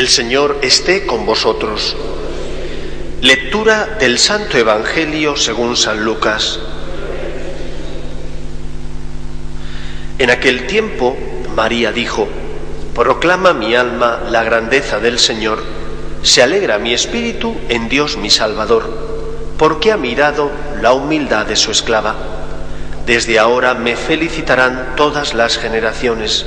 El Señor esté con vosotros. Lectura del Santo Evangelio según San Lucas. En aquel tiempo María dijo, Proclama mi alma la grandeza del Señor, se alegra mi espíritu en Dios mi Salvador, porque ha mirado la humildad de su esclava. Desde ahora me felicitarán todas las generaciones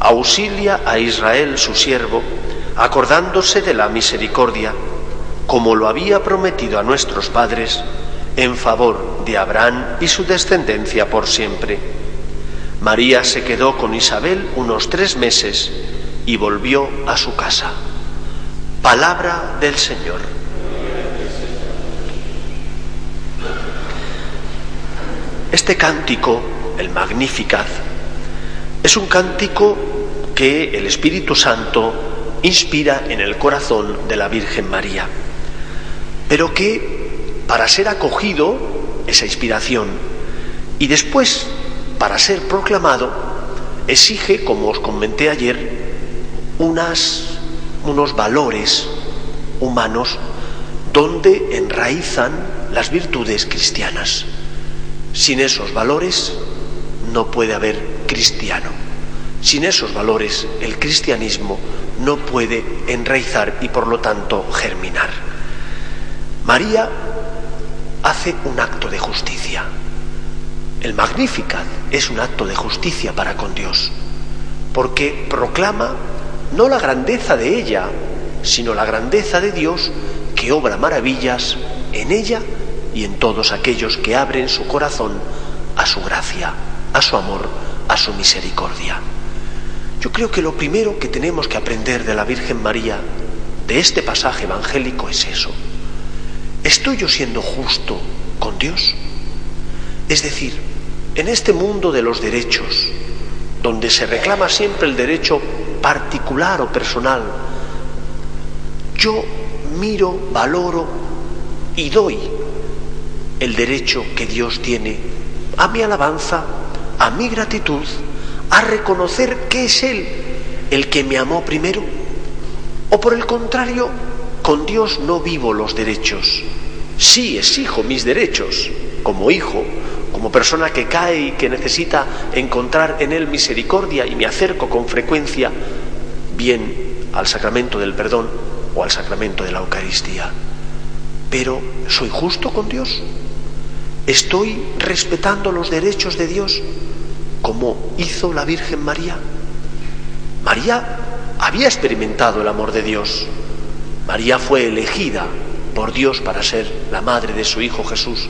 auxilia a Israel su siervo, acordándose de la misericordia, como lo había prometido a nuestros padres, en favor de Abraham y su descendencia por siempre. María se quedó con Isabel unos tres meses y volvió a su casa. Palabra del Señor. Este cántico, el Magnificat, es un cántico que el Espíritu Santo inspira en el corazón de la Virgen María, pero que para ser acogido esa inspiración y después para ser proclamado exige, como os comenté ayer, unos valores humanos donde enraizan las virtudes cristianas. Sin esos valores no puede haber cristiano. Sin esos valores, el cristianismo no puede enraizar y por lo tanto germinar. María hace un acto de justicia. El Magnificat es un acto de justicia para con Dios, porque proclama no la grandeza de ella, sino la grandeza de Dios que obra maravillas en ella y en todos aquellos que abren su corazón a su gracia, a su amor, a su misericordia. Yo creo que lo primero que tenemos que aprender de la Virgen María, de este pasaje evangélico, es eso. ¿Estoy yo siendo justo con Dios? Es decir, en este mundo de los derechos, donde se reclama siempre el derecho particular o personal, yo miro, valoro y doy el derecho que Dios tiene a mi alabanza, a mi gratitud, a reconocer que es Él el que me amó primero? ¿O por el contrario, con Dios no vivo los derechos? Sí exijo mis derechos como hijo, como persona que cae y que necesita encontrar en Él misericordia y me acerco con frecuencia bien al sacramento del perdón o al sacramento de la Eucaristía. Pero ¿soy justo con Dios? ¿Estoy respetando los derechos de Dios? Como hizo la Virgen María. María había experimentado el amor de Dios. María fue elegida por Dios para ser la madre de su Hijo Jesús.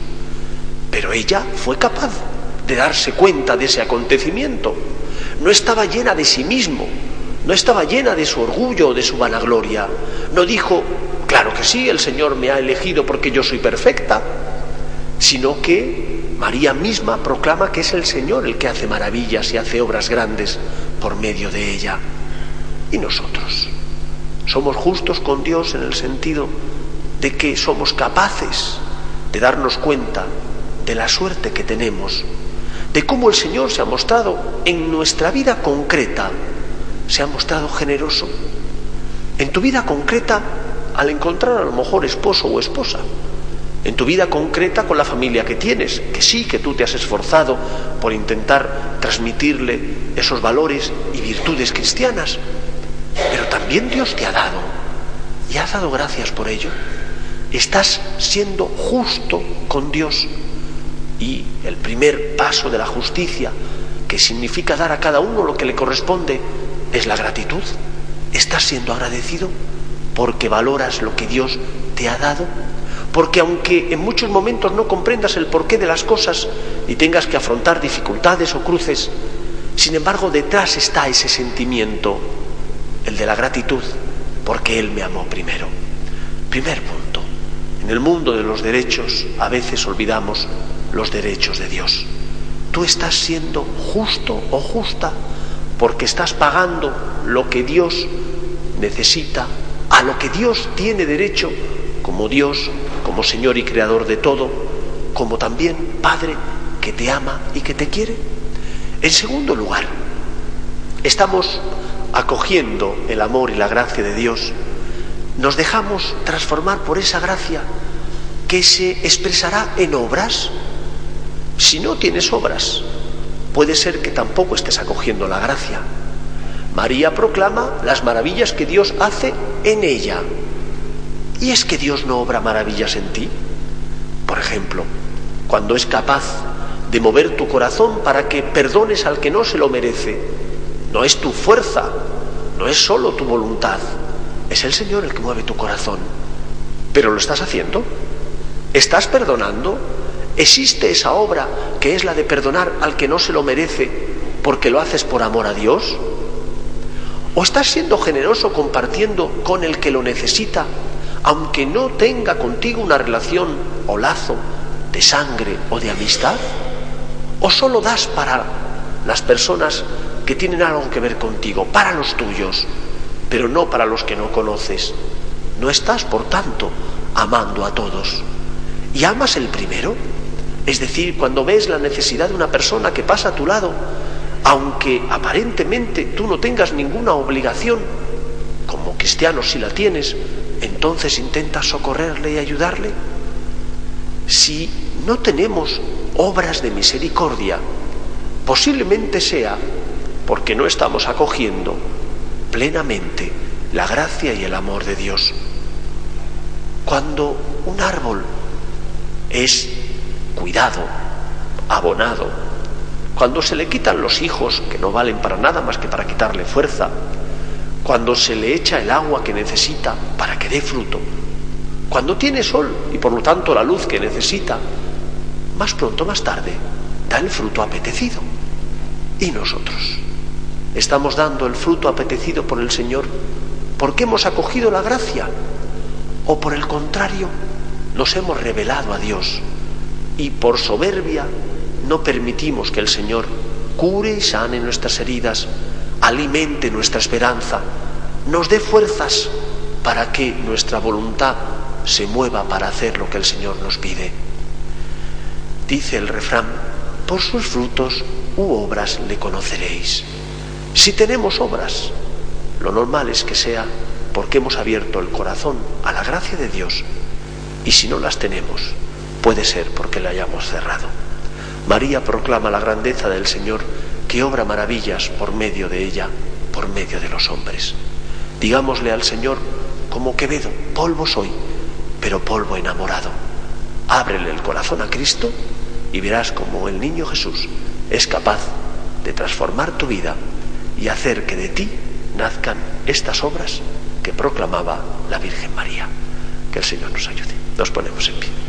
Pero ella fue capaz de darse cuenta de ese acontecimiento. No estaba llena de sí mismo, no estaba llena de su orgullo o de su vanagloria. No dijo, claro que sí, el Señor me ha elegido porque yo soy perfecta, sino que María misma proclama que es el Señor el que hace maravillas y hace obras grandes por medio de ella. ¿Y nosotros? ¿Somos justos con Dios en el sentido de que somos capaces de darnos cuenta de la suerte que tenemos, de cómo el Señor se ha mostrado en nuestra vida concreta, se ha mostrado generoso? En tu vida concreta, al encontrar a lo mejor esposo o esposa, en tu vida concreta con la familia que tienes, que sí, que tú te has esforzado por intentar transmitirle esos valores y virtudes cristianas, pero también Dios te ha dado y has dado gracias por ello. Estás siendo justo con Dios y el primer paso de la justicia, que significa dar a cada uno lo que le corresponde, es la gratitud. ¿Estás siendo agradecido porque valoras lo que Dios te ha dado? Porque aunque en muchos momentos no comprendas el porqué de las cosas y tengas que afrontar dificultades o cruces, sin embargo detrás está ese sentimiento, el de la gratitud, porque Él me amó primero. Primer punto. En el mundo de los derechos a veces olvidamos los derechos de Dios. Tú estás siendo justo o justa porque estás pagando lo que Dios necesita, a lo que Dios tiene derecho como Dios, como Señor y Creador de todo, como también Padre que te ama y que te quiere. En segundo lugar, estamos acogiendo el amor y la gracia de Dios, nos dejamos transformar por esa gracia que se expresará en obras. Si no tienes obras, puede ser que tampoco estés acogiendo la gracia. María proclama las maravillas que Dios hace en ella. ¿Y es que Dios no obra maravillas en ti? Por ejemplo, cuando es capaz de mover tu corazón para que perdones al que no se lo merece. No es tu fuerza, no es solo tu voluntad, es el Señor el que mueve tu corazón. Pero lo estás haciendo. ¿Estás perdonando? ¿Existe esa obra que es la de perdonar al que no se lo merece porque lo haces por amor a Dios? ¿O estás siendo generoso compartiendo con el que lo necesita, aunque no tenga contigo una relación o lazo de sangre o de amistad? ¿O solo das para las personas que tienen algo que ver contigo, para los tuyos, pero no para los que no conoces? No estás, por tanto, amando a todos. ¿Y amas el primero? Es decir, cuando ves la necesidad de una persona que pasa a tu lado, aunque aparentemente tú no tengas ninguna obligación, como cristiano si la tienes, entonces intentas socorrerle y ayudarle. Si no tenemos obras de misericordia, posiblemente sea porque no estamos acogiendo plenamente la gracia y el amor de Dios. Cuando un árbol es cuidado, abonado, cuando se le quitan los hijos que no valen para nada más que para quitarle fuerza, cuando se le echa el agua que necesita para que dé fruto, cuando tiene sol y por lo tanto la luz que necesita, más pronto, más tarde, da el fruto apetecido. ¿Y nosotros? ¿Estamos dando el fruto apetecido por el Señor porque hemos acogido la gracia? ¿O por el contrario, nos hemos revelado a Dios y por soberbia no permitimos que el Señor cure y sane nuestras heridas, alimente nuestra esperanza, nos dé fuerzas para que nuestra voluntad se mueva para hacer lo que el Señor nos pide? Dice el refrán, por sus frutos u obras le conoceréis. Si tenemos obras, lo normal es que sea porque hemos abierto el corazón a la gracia de Dios y si no las tenemos, puede ser porque la hayamos cerrado. María proclama la grandeza del Señor que obra maravillas por medio de ella, por medio de los hombres. Digámosle al Señor, como Quevedo, polvo soy, pero polvo enamorado. Ábrele el corazón a Cristo y verás como el niño Jesús es capaz de transformar tu vida y hacer que de ti nazcan estas obras que proclamaba la Virgen María. Que el Señor nos ayude. Nos ponemos en pie.